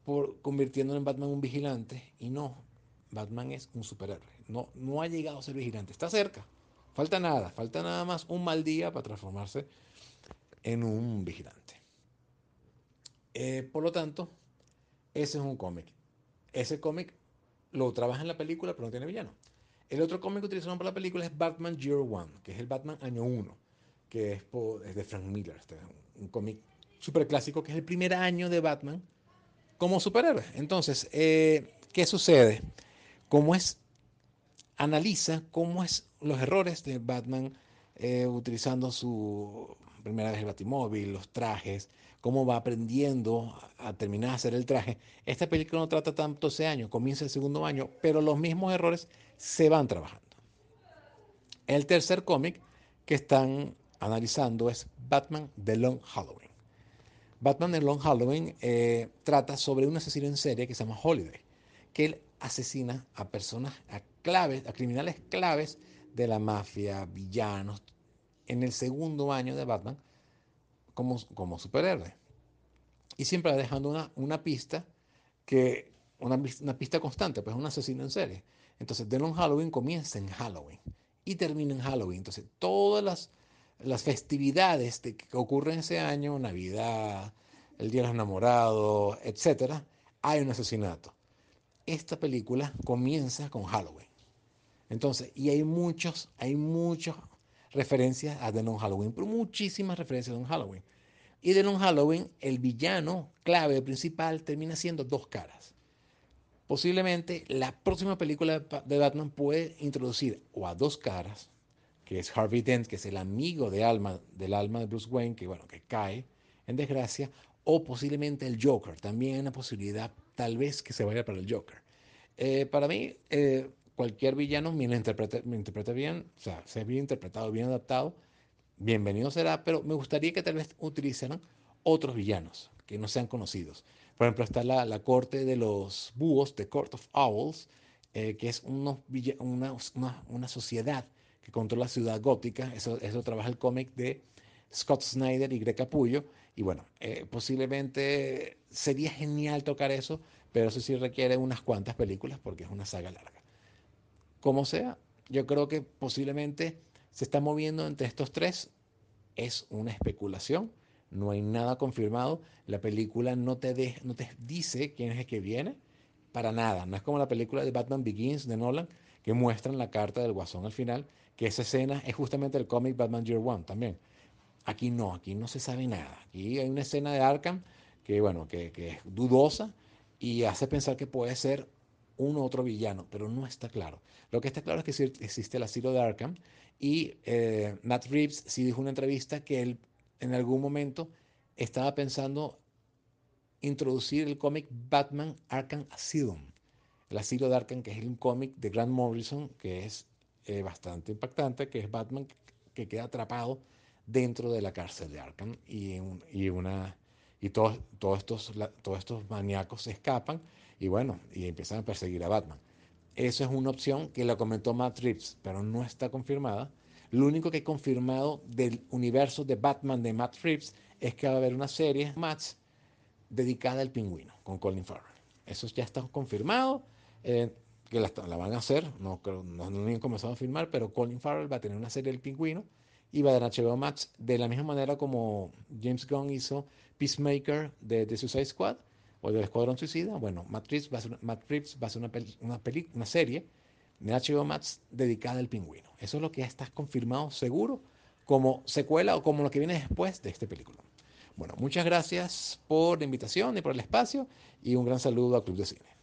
por convirtiéndolo en Batman un vigilante y no, Batman es un superhéroe. No, no ha llegado a ser vigilante, está cerca. Falta nada, falta nada más un mal día para transformarse en un vigilante. Eh, por lo tanto, ese es un cómic. Ese cómic lo trabaja en la película, pero no tiene villano. El otro cómic que utilizaron para la película es Batman Year One, que es el Batman año 1, que es, de Frank Miller, este, un cómic superclásico, que es el primer año de Batman como superhéroe. Entonces, eh, ¿qué sucede? ¿Cómo es? Analiza cómo es los errores de Batman eh, utilizando su primera vez el batimóvil, los trajes, cómo va aprendiendo a terminar de hacer el traje. Esta película no trata tanto ese año, comienza el segundo año, pero los mismos errores se van trabajando. El tercer cómic que están analizando es Batman The Long Halloween. Batman en Long Halloween eh, trata sobre un asesino en serie que se llama Holiday, que él asesina a personas, a claves, a criminales claves de la mafia, villanos, en el segundo año de Batman como, como superhéroe. Y siempre va dejando una, una pista que una, una, pista constante, pues un asesino en serie. Entonces, The Long Halloween comienza en Halloween y termina en Halloween. Entonces, todas las las festividades que ocurren ese año, Navidad, el Día de los Enamorados, etc., hay un asesinato. Esta película comienza con Halloween. Entonces, y hay muchos, hay muchas referencias a The Non Halloween, pero muchísimas referencias a Don Halloween. Y de Non Halloween, el villano clave principal termina siendo dos caras. Posiblemente la próxima película de Batman puede introducir o a dos caras que es Harvey Dent, que es el amigo de alma, del alma de Bruce Wayne, que bueno, que cae en desgracia, o posiblemente el Joker, también hay una posibilidad tal vez que se vaya para el Joker. Eh, para mí, eh, cualquier villano me interpreta, me interpreta bien, o sea, bien interpretado, bien adaptado, bienvenido será, pero me gustaría que tal vez utilizaran otros villanos que no sean conocidos. Por ejemplo, está la, la corte de los búhos, The Court of Owls, eh, que es unos, una, una, una sociedad que controla Ciudad Gótica. Eso, eso trabaja el cómic de Scott Snyder y Greg Capullo. Y bueno, eh, posiblemente sería genial tocar eso, pero eso sí requiere unas cuantas películas porque es una saga larga. Como sea, yo creo que posiblemente se está moviendo entre estos tres. Es una especulación, no hay nada confirmado. La película no te, de, no te dice quién es el que viene, para nada. No es como la película de Batman Begins de Nolan, que muestran la carta del guasón al final que esa escena es justamente el cómic Batman Year One también. Aquí no, aquí no se sabe nada. Aquí hay una escena de Arkham que, bueno, que, que es dudosa y hace pensar que puede ser un otro villano, pero no está claro. Lo que está claro es que existe el asilo de Arkham y eh, Matt Reeves sí dijo en una entrevista que él en algún momento estaba pensando introducir el cómic Batman Arkham Asylum, el asilo de Arkham, que es un cómic de Grant Morrison, que es eh, bastante impactante, que es Batman que queda atrapado dentro de la cárcel de Arkham y, y una y todos, todos, estos, todos estos maníacos se escapan y bueno, y empiezan a perseguir a Batman. Eso es una opción que la comentó Matt Reeves, pero no está confirmada. Lo único que he confirmado del universo de Batman de Matt Reeves es que va a haber una serie, Max, dedicada al pingüino, con Colin Farrell. Eso ya está confirmado. Eh, que la, la, van a hacer, no, no, no han comenzado a filmar, pero Colin Farrell va a tener una serie del pingüino y va a dar HBO Max de la misma manera como James Gunn hizo Peacemaker de The Suicide Squad o del Escuadrón Suicida. Bueno, Matrix va a Matrix va a ser una, una, peli, una serie de HBO Max dedicada al pingüino. Eso es lo que ya está confirmado seguro como secuela o como lo que viene después de esta película. Bueno, muchas gracias por la invitación y por el espacio y un gran saludo a Club de Cine.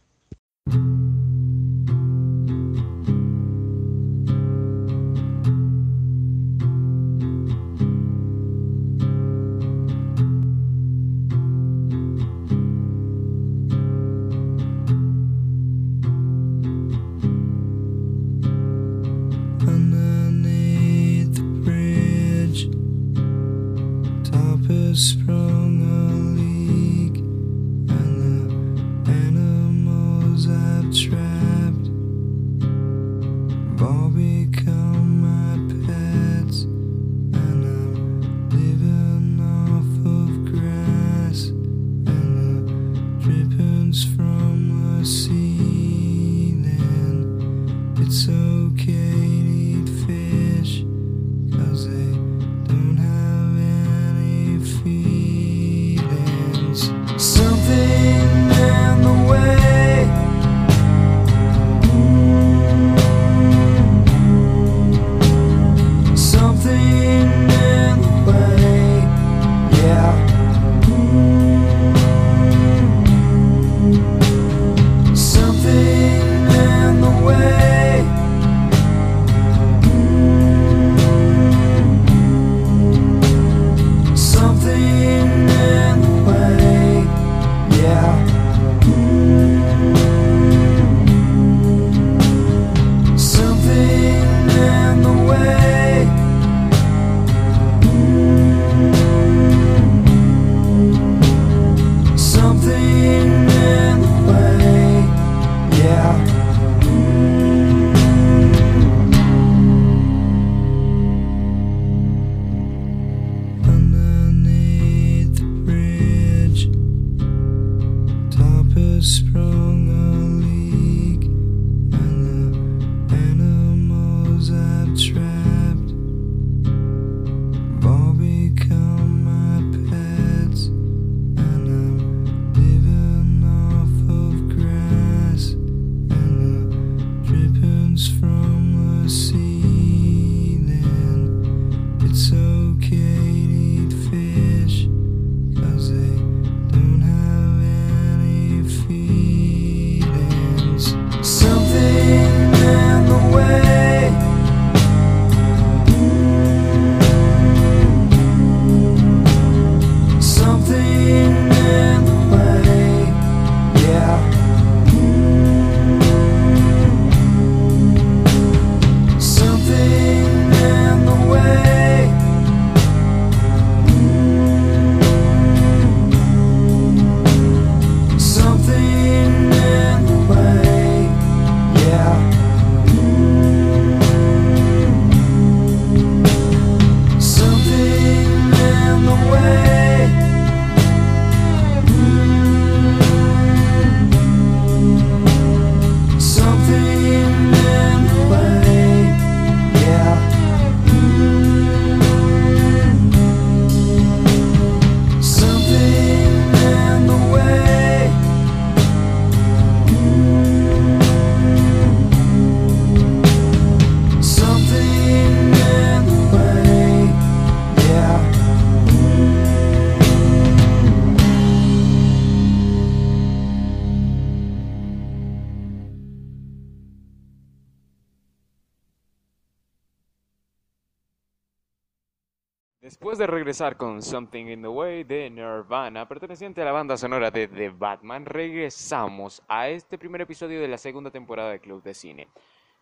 Después de regresar con Something in the Way de Nirvana, perteneciente a la banda sonora de The Batman, regresamos a este primer episodio de la segunda temporada de Club de Cine.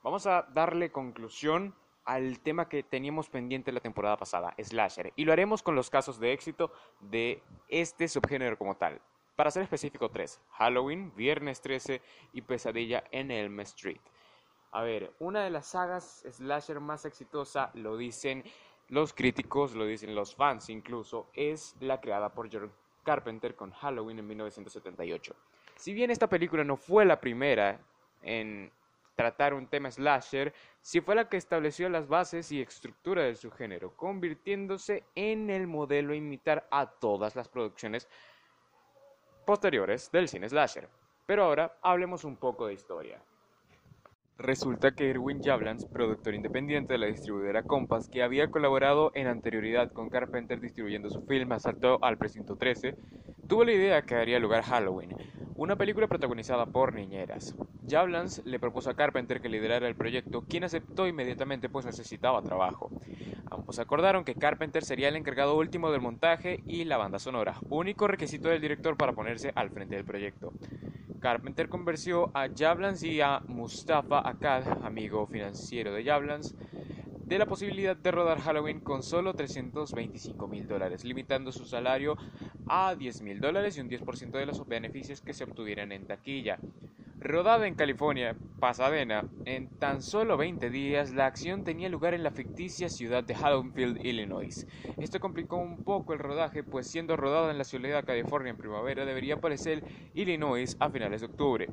Vamos a darle conclusión al tema que teníamos pendiente la temporada pasada, Slasher, y lo haremos con los casos de éxito de este subgénero como tal. Para ser específico, tres: Halloween, Viernes 13 y Pesadilla en Elm Street. A ver, una de las sagas slasher más exitosa, lo dicen los críticos, lo dicen los fans incluso, es la creada por John Carpenter con Halloween en 1978. Si bien esta película no fue la primera en tratar un tema slasher, sí fue la que estableció las bases y estructura de su género, convirtiéndose en el modelo a imitar a todas las producciones posteriores del cine slasher. Pero ahora hablemos un poco de historia. Resulta que Erwin Jablans, productor independiente de la distribuidora Compass, que había colaborado en anterioridad con Carpenter distribuyendo su film Asalto al Precinto 13, tuvo la idea que daría lugar Halloween, una película protagonizada por niñeras. Jablans le propuso a Carpenter que liderara el proyecto, quien aceptó inmediatamente pues necesitaba trabajo. Ambos acordaron que Carpenter sería el encargado último del montaje y la banda sonora, único requisito del director para ponerse al frente del proyecto. Carpenter convenció a Jablans y a Mustafa Akkad, amigo financiero de Jablans, de la posibilidad de rodar Halloween con solo 325 mil dólares, limitando su salario a 10 mil dólares y un 10% de los beneficios que se obtuvieran en taquilla. Rodada en California, Pasadena, en tan solo 20 días la acción tenía lugar en la ficticia ciudad de Haddonfield, Illinois. Esto complicó un poco el rodaje, pues siendo rodada en la ciudad de California en primavera debería aparecer Illinois a finales de octubre.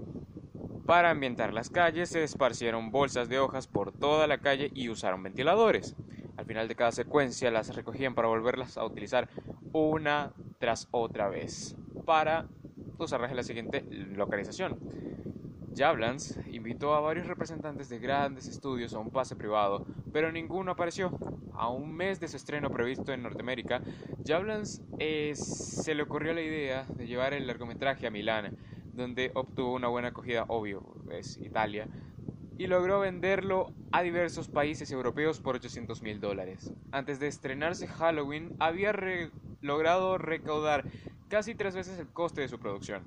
Para ambientar las calles se esparcieron bolsas de hojas por toda la calle y usaron ventiladores. Al final de cada secuencia las recogían para volverlas a utilizar una tras otra vez para usarlas en la siguiente localización. Jablans invitó a varios representantes de grandes estudios a un pase privado, pero ninguno apareció. A un mes de su estreno previsto en Norteamérica, Jablans eh, se le ocurrió la idea de llevar el largometraje a Milán, donde obtuvo una buena acogida, obvio, es Italia, y logró venderlo a diversos países europeos por 800 mil dólares. Antes de estrenarse Halloween, había logrado recaudar casi tres veces el coste de su producción.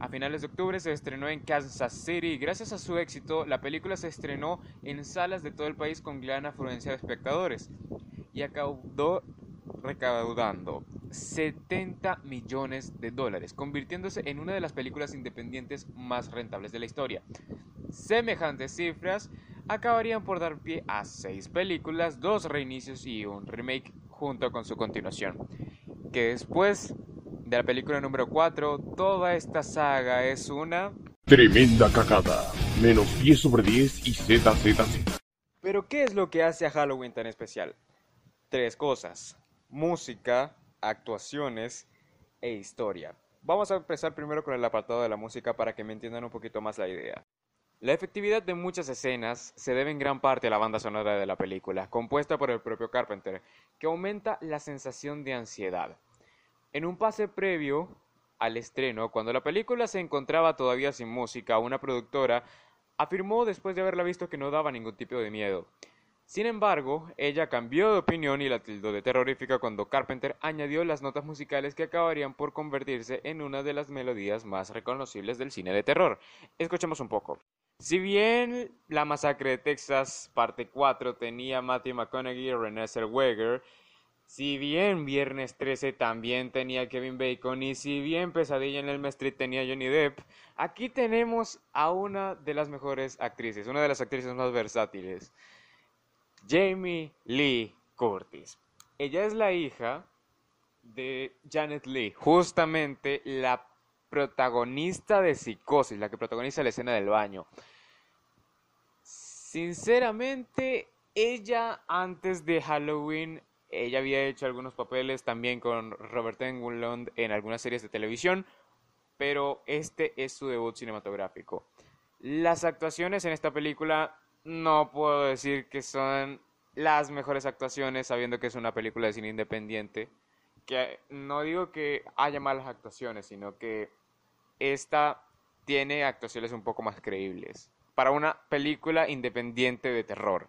A finales de octubre se estrenó en Kansas City gracias a su éxito la película se estrenó en salas de todo el país con gran afluencia de espectadores y acabó recaudando 70 millones de dólares, convirtiéndose en una de las películas independientes más rentables de la historia. Semejantes cifras acabarían por dar pie a seis películas, dos reinicios y un remake junto con su continuación, que después de la película número 4, toda esta saga es una... Tremenda cagada. Menos 10 sobre 10 y ZZZ. Pero ¿qué es lo que hace a Halloween tan especial? Tres cosas. Música, actuaciones e historia. Vamos a empezar primero con el apartado de la música para que me entiendan un poquito más la idea. La efectividad de muchas escenas se debe en gran parte a la banda sonora de la película, compuesta por el propio Carpenter, que aumenta la sensación de ansiedad. En un pase previo al estreno, cuando la película se encontraba todavía sin música, una productora afirmó después de haberla visto que no daba ningún tipo de miedo. Sin embargo, ella cambió de opinión y la tildó de terrorífica cuando Carpenter añadió las notas musicales que acabarían por convertirse en una de las melodías más reconocibles del cine de terror. Escuchemos un poco. Si bien La Masacre de Texas, parte 4, tenía Matthew McConaughey y Renée Zellweger, si bien Viernes 13 también tenía Kevin Bacon y si bien Pesadilla en el Street tenía Johnny Depp, aquí tenemos a una de las mejores actrices, una de las actrices más versátiles, Jamie Lee Curtis. Ella es la hija de Janet Lee, justamente la protagonista de Psicosis, la que protagoniza la escena del baño. Sinceramente, ella antes de Halloween ella había hecho algunos papeles también con Robert Englund en algunas series de televisión, pero este es su debut cinematográfico. Las actuaciones en esta película no puedo decir que son las mejores actuaciones sabiendo que es una película de cine independiente. Que no digo que haya malas actuaciones, sino que esta tiene actuaciones un poco más creíbles para una película independiente de terror.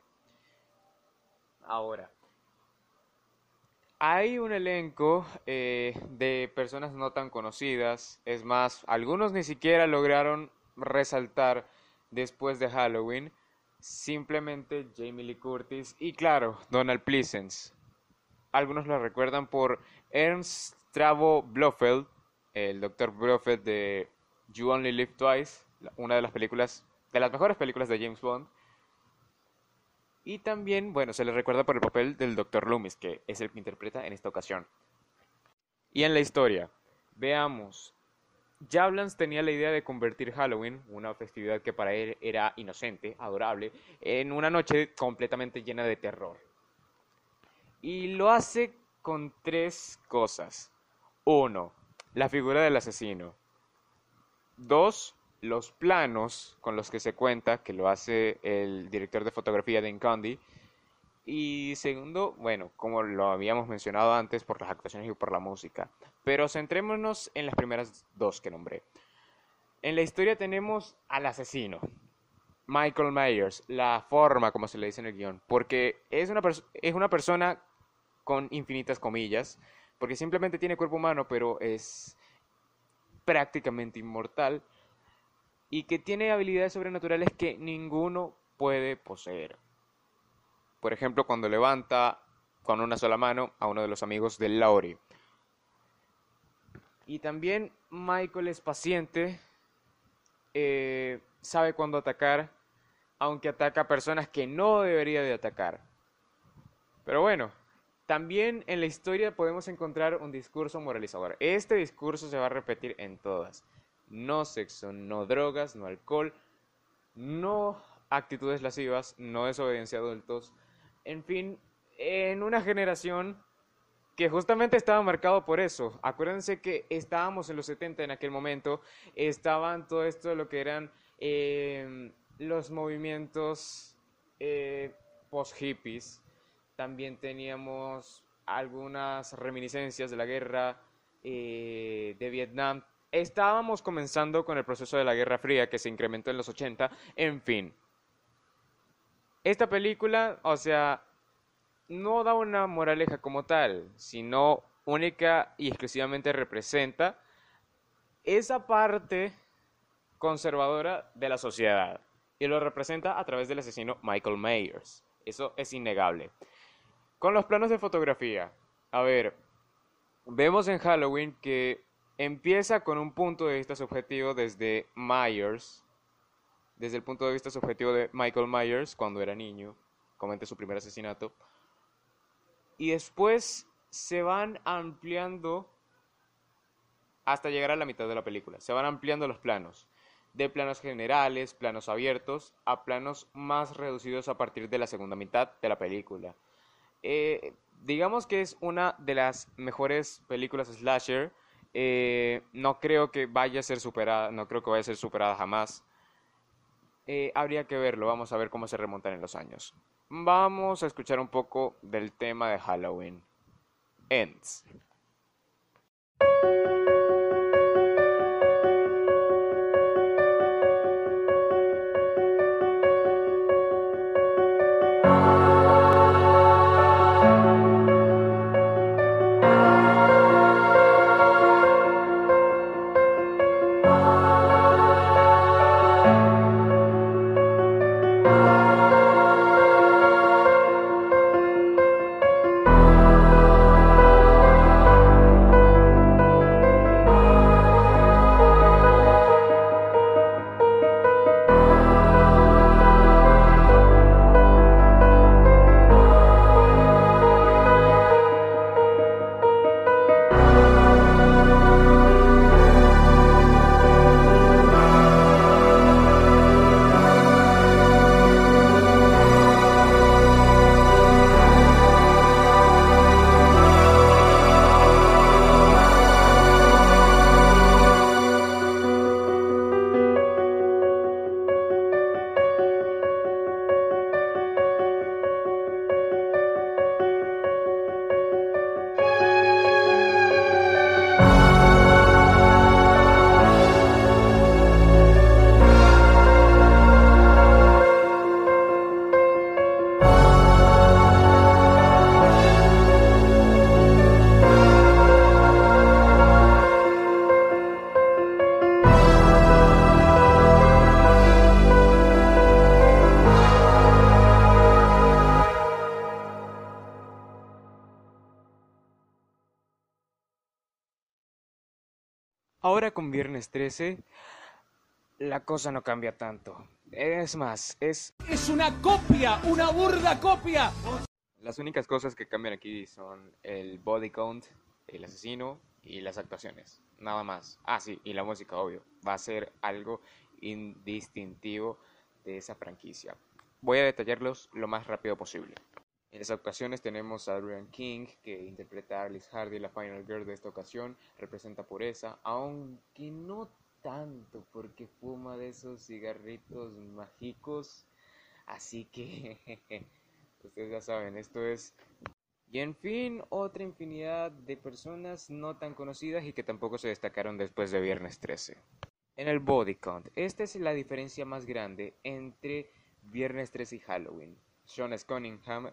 Ahora, hay un elenco eh, de personas no tan conocidas. Es más, algunos ni siquiera lograron resaltar después de Halloween. Simplemente Jamie Lee Curtis y claro, Donald Pleasence. Algunos lo recuerdan por Ernst Travo Blofeld, el Dr. Blofeld de You Only Live Twice, una de las películas, de las mejores películas de James Bond. Y también, bueno, se le recuerda por el papel del Dr. Loomis, que es el que interpreta en esta ocasión. Y en la historia, veamos. Jablans tenía la idea de convertir Halloween, una festividad que para él era inocente, adorable, en una noche completamente llena de terror. Y lo hace con tres cosas. Uno, la figura del asesino. Dos, los planos con los que se cuenta, que lo hace el director de fotografía de Condi. Y segundo, bueno, como lo habíamos mencionado antes, por las actuaciones y por la música. Pero centrémonos en las primeras dos que nombré. En la historia tenemos al asesino, Michael Myers, la forma como se le dice en el guion, porque es una, es una persona con infinitas comillas, porque simplemente tiene cuerpo humano, pero es prácticamente inmortal y que tiene habilidades sobrenaturales que ninguno puede poseer. Por ejemplo, cuando levanta con una sola mano a uno de los amigos de Laurie. Y también Michael es paciente, eh, sabe cuándo atacar, aunque ataca a personas que no debería de atacar. Pero bueno, también en la historia podemos encontrar un discurso moralizador. Este discurso se va a repetir en todas no sexo, no drogas, no alcohol, no actitudes lascivas, no desobediencia a adultos. En fin, en una generación que justamente estaba marcado por eso. Acuérdense que estábamos en los 70 en aquel momento, estaban todo esto lo que eran em, los movimientos eh, post-hippies. También teníamos algunas reminiscencias de la guerra eh, de Vietnam Estábamos comenzando con el proceso de la Guerra Fría que se incrementó en los 80. En fin. Esta película, o sea, no da una moraleja como tal, sino única y exclusivamente representa esa parte conservadora de la sociedad. Y lo representa a través del asesino Michael Myers. Eso es innegable. Con los planos de fotografía. A ver, vemos en Halloween que Empieza con un punto de vista subjetivo desde Myers, desde el punto de vista subjetivo de Michael Myers cuando era niño, comete su primer asesinato, y después se van ampliando hasta llegar a la mitad de la película. Se van ampliando los planos, de planos generales, planos abiertos, a planos más reducidos a partir de la segunda mitad de la película. Eh, digamos que es una de las mejores películas slasher eh, no creo que vaya a ser superada, no creo que vaya a ser superada jamás. Eh, habría que verlo, vamos a ver cómo se remontan en los años. Vamos a escuchar un poco del tema de Halloween. Ends. Viernes 13, la cosa no cambia tanto. Es más, es... Es una copia, una burda copia. Las únicas cosas que cambian aquí son el body count, el asesino y las actuaciones. Nada más. Ah, sí, y la música, obvio. Va a ser algo indistintivo de esa franquicia. Voy a detallarlos lo más rápido posible. En las actuaciones tenemos a Adrian King, que interpreta a Alice Hardy, la Final Girl de esta ocasión, representa pureza, aunque no tanto, porque fuma de esos cigarritos mágicos. Así que, [LAUGHS] ustedes ya saben, esto es... Y en fin, otra infinidad de personas no tan conocidas y que tampoco se destacaron después de Viernes 13. En el body count, esta es la diferencia más grande entre Viernes 13 y Halloween. Sean S. Cunningham,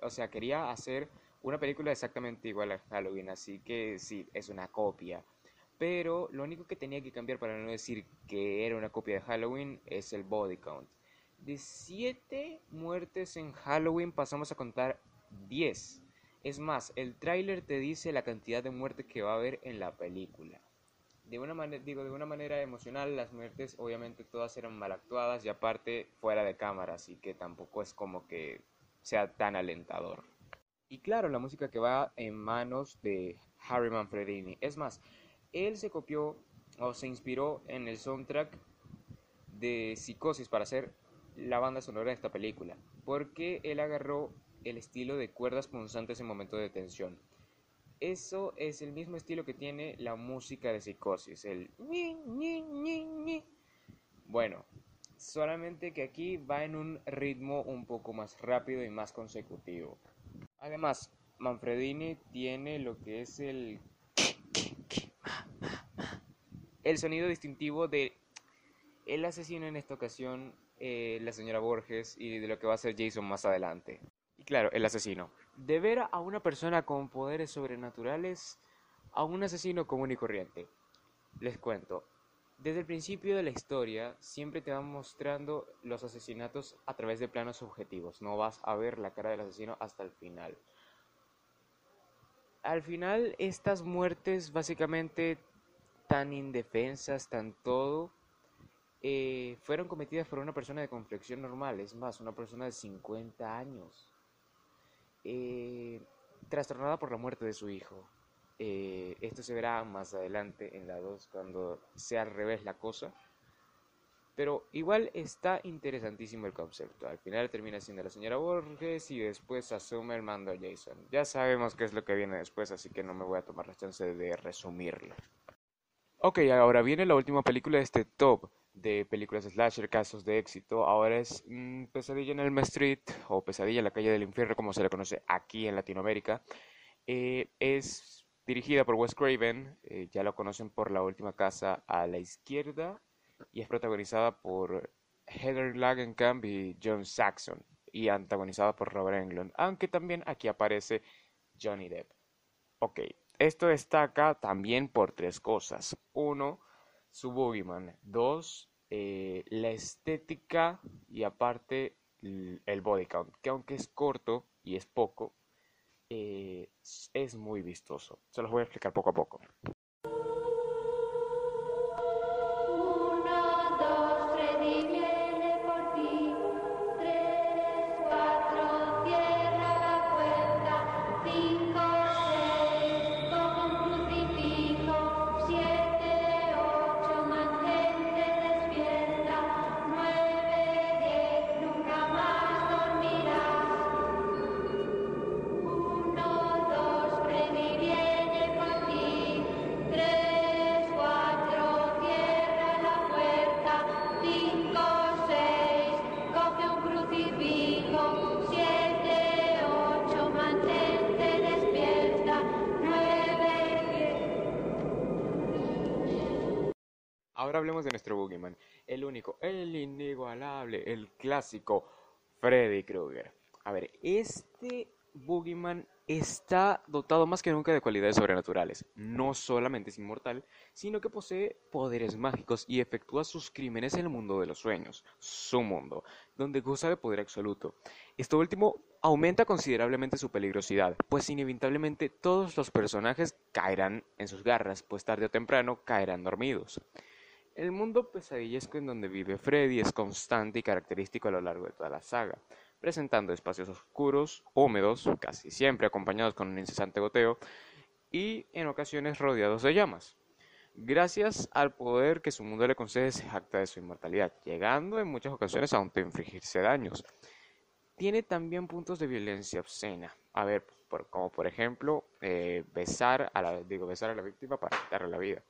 o sea, quería hacer una película exactamente igual a Halloween, así que sí, es una copia. Pero lo único que tenía que cambiar para no decir que era una copia de Halloween es el body count. De 7 muertes en Halloween pasamos a contar 10. Es más, el tráiler te dice la cantidad de muertes que va a haber en la película. De una manera, digo, de una manera emocional, las muertes obviamente todas eran mal actuadas y aparte fuera de cámara, así que tampoco es como que sea tan alentador. Y claro, la música que va en manos de Harry Manfredini. Es más, él se copió o se inspiró en el soundtrack de Psicosis para hacer la banda sonora de esta película, porque él agarró el estilo de cuerdas punzantes en momentos de tensión. Eso es el mismo estilo que tiene la música de Psicosis, el. Bueno, solamente que aquí va en un ritmo un poco más rápido y más consecutivo. Además, Manfredini tiene lo que es el el sonido distintivo de el asesino en esta ocasión, eh, la señora Borges y de lo que va a ser Jason más adelante. Y claro, el asesino. De ver a una persona con poderes sobrenaturales a un asesino común y corriente. Les cuento. Desde el principio de la historia siempre te van mostrando los asesinatos a través de planos subjetivos. No vas a ver la cara del asesino hasta el final. Al final estas muertes básicamente tan indefensas, tan todo, eh, fueron cometidas por una persona de complexión normal, es más, una persona de 50 años, eh, trastornada por la muerte de su hijo. Eh, esto se verá más adelante en la 2 cuando sea al revés la cosa. Pero igual está interesantísimo el concepto. Al final termina siendo la señora Borges y después asume el mando a Jason. Ya sabemos qué es lo que viene después, así que no me voy a tomar la chance de resumirlo. Ok, ahora viene la última película de este top de películas slasher, casos de éxito. Ahora es mm, Pesadilla en Elm Street o Pesadilla en la calle del infierno, como se le conoce aquí en Latinoamérica. Eh, es dirigida por Wes Craven, eh, ya lo conocen por La última casa a la izquierda, y es protagonizada por Heather Langenkamp y John Saxon, y antagonizada por Robert Englund, aunque también aquí aparece Johnny Depp. Ok, esto destaca también por tres cosas. Uno, su Boogeyman. Dos, eh, la estética y aparte el body count, que aunque es corto y es poco, eh, es muy vistoso. Se los voy a explicar poco a poco. Clásico Freddy Krueger. A ver, este Boogeyman está dotado más que nunca de cualidades sobrenaturales. No solamente es inmortal, sino que posee poderes mágicos y efectúa sus crímenes en el mundo de los sueños, su mundo, donde goza de poder absoluto. Esto último aumenta considerablemente su peligrosidad, pues inevitablemente todos los personajes caerán en sus garras, pues tarde o temprano caerán dormidos. El mundo pesadillesco en donde vive Freddy es constante y característico a lo largo de toda la saga, presentando espacios oscuros, húmedos, casi siempre acompañados con un incesante goteo, y en ocasiones rodeados de llamas. Gracias al poder que su mundo le concede, se jacta de su inmortalidad, llegando en muchas ocasiones a autoinfligirse daños. Tiene también puntos de violencia obscena, a ver, por- como por ejemplo, eh, besar, a la, digo, besar a la víctima para quitarle la vida.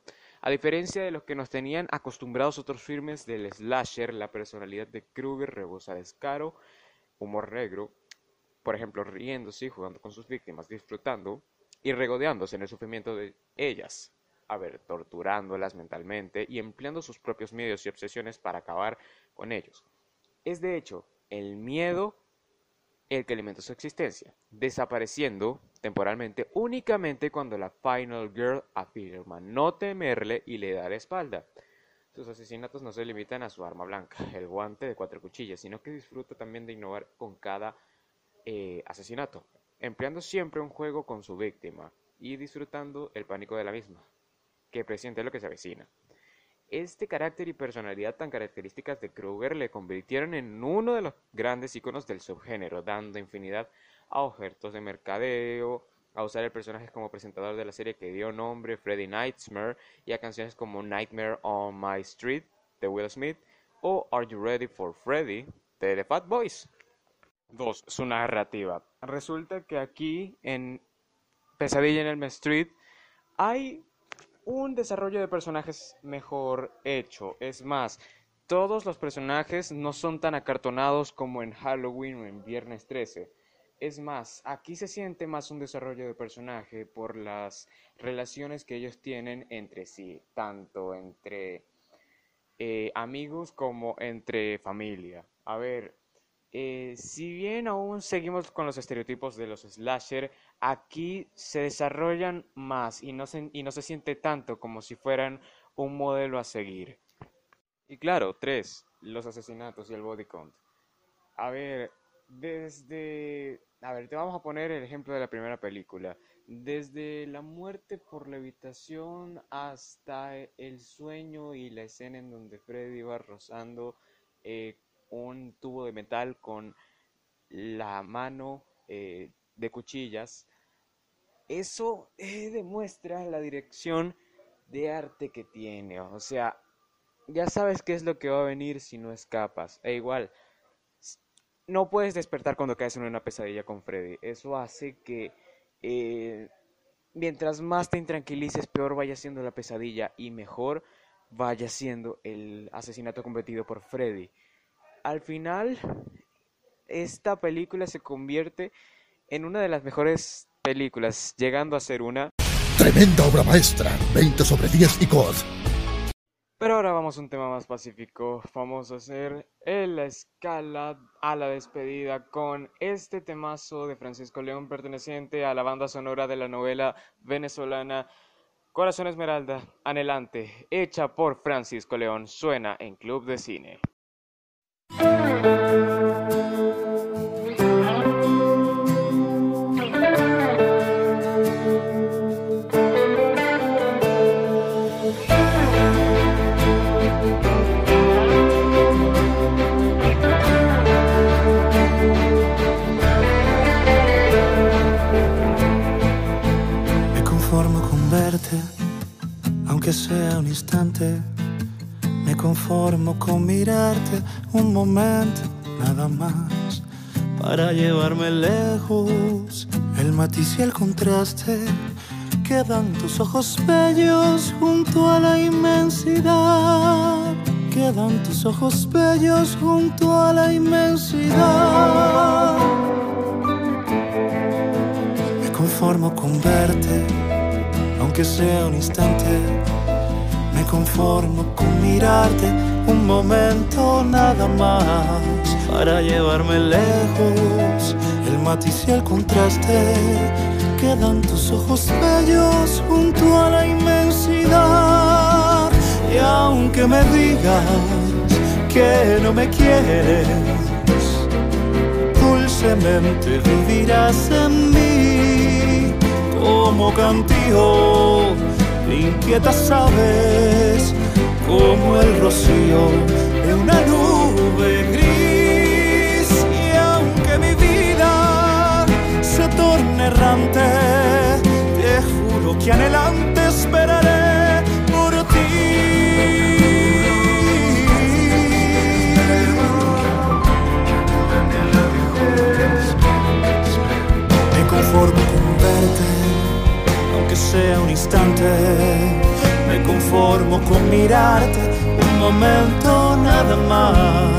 A diferencia de los que nos tenían acostumbrados otros filmes del slasher, la personalidad de Krueger rebosa descaro, humor negro, por ejemplo, riéndose y jugando con sus víctimas, disfrutando y regodeándose en el sufrimiento de ellas, a ver, torturándolas mentalmente y empleando sus propios medios y obsesiones para acabar con ellos. Es de hecho el miedo el que alimenta su existencia, desapareciendo temporalmente únicamente cuando la Final Girl afirma no temerle y le da la espalda. Sus asesinatos no se limitan a su arma blanca, el guante de cuatro cuchillas, sino que disfruta también de innovar con cada eh, asesinato, empleando siempre un juego con su víctima y disfrutando el pánico de la misma, que presiente lo que se avecina. Este carácter y personalidad tan características de Krueger le convirtieron en uno de los grandes iconos del subgénero, dando infinidad a objetos de mercadeo, a usar el personaje como presentador de la serie que dio nombre Freddy Nightmare y a canciones como Nightmare on My Street de Will Smith o Are You Ready for Freddy de The Fat Boys. 2. Su narrativa. Resulta que aquí en Pesadilla en Elm Street hay un desarrollo de personajes mejor hecho. Es más, todos los personajes no son tan acartonados como en Halloween o en Viernes 13. Es más, aquí se siente más un desarrollo de personaje por las relaciones que ellos tienen entre sí, tanto entre eh, amigos como entre familia. A ver, eh, si bien aún seguimos con los estereotipos de los slasher, aquí se desarrollan más y no se, y no se siente tanto como si fueran un modelo a seguir. Y claro, tres, los asesinatos y el body count. A ver, desde... A ver, te vamos a poner el ejemplo de la primera película. Desde la muerte por levitación hasta el sueño y la escena en donde Freddy va rozando eh, un tubo de metal con la mano eh, de cuchillas. Eso eh, demuestra la dirección de arte que tiene. O sea, ya sabes qué es lo que va a venir si no escapas. E igual, no puedes despertar cuando caes en una pesadilla con Freddy. Eso hace que eh, mientras más te intranquilices, peor vaya siendo la pesadilla y mejor vaya siendo el asesinato cometido por Freddy. Al final, esta película se convierte en una de las mejores películas, llegando a ser una Tremenda obra maestra. 20 sobre 10 y COD. Pero ahora vamos a un tema más pacífico. Vamos a hacer en la escala a la despedida con este temazo de Francisco León perteneciente a la banda sonora de la novela venezolana Corazón Esmeralda, Anhelante, hecha por Francisco León, suena en Club de Cine. Me conformo con verte, aunque sea un instante. Me conformo con mirarte un momento, nada más. Para llevarme lejos, el matiz y el contraste. Quedan tus ojos bellos junto a la inmensidad. Quedan tus ojos bellos junto a la inmensidad. Me conformo con verte, aunque sea un instante. Conformo con mirarte un momento nada más para llevarme lejos. El matiz y el contraste quedan tus ojos bellos junto a la inmensidad. Y aunque me digas que no me quieres, dulcemente vivirás en mí como cantijo. Inquieta sabes como el rocío de una nube gris. Y aunque mi vida se torne errante, te juro que anhelante esperaré por ti. Me conformo con verte, aunque sea un instante. Me conformo con mirarte un momento nada más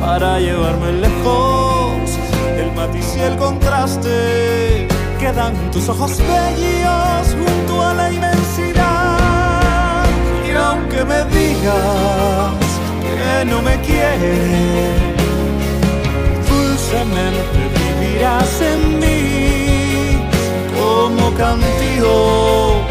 para llevarme lejos. El matiz y el contraste quedan tus ojos bellos junto a la inmensidad. Y aunque me digas que no me quieres, dulcemente vivirás en mí como cantijo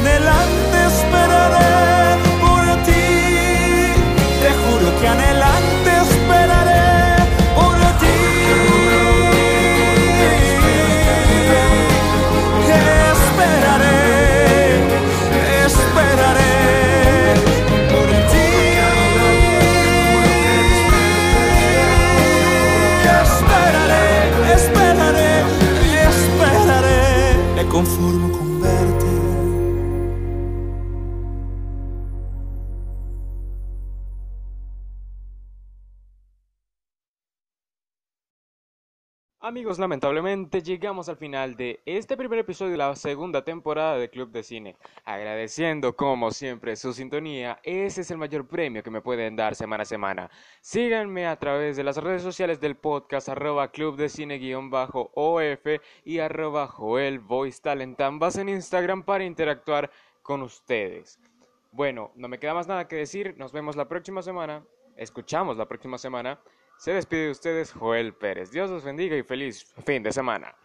anhelante esperaré por ti te juro que anhelante esperaré por ti esperaré esperaré por ti. Esperaré, esperaré, esperaré. Me conformo lamentablemente llegamos al final de este primer episodio de la segunda temporada de Club de Cine. Agradeciendo como siempre su sintonía, ese es el mayor premio que me pueden dar semana a semana. Síganme a través de las redes sociales del podcast arroba Club de Cine guion bajo OF y arroba Joel Voice Talent, ambas en Instagram para interactuar con ustedes. Bueno, no me queda más nada que decir, nos vemos la próxima semana, escuchamos la próxima semana. Se despide de ustedes Joel Pérez. Dios los bendiga y feliz fin de semana.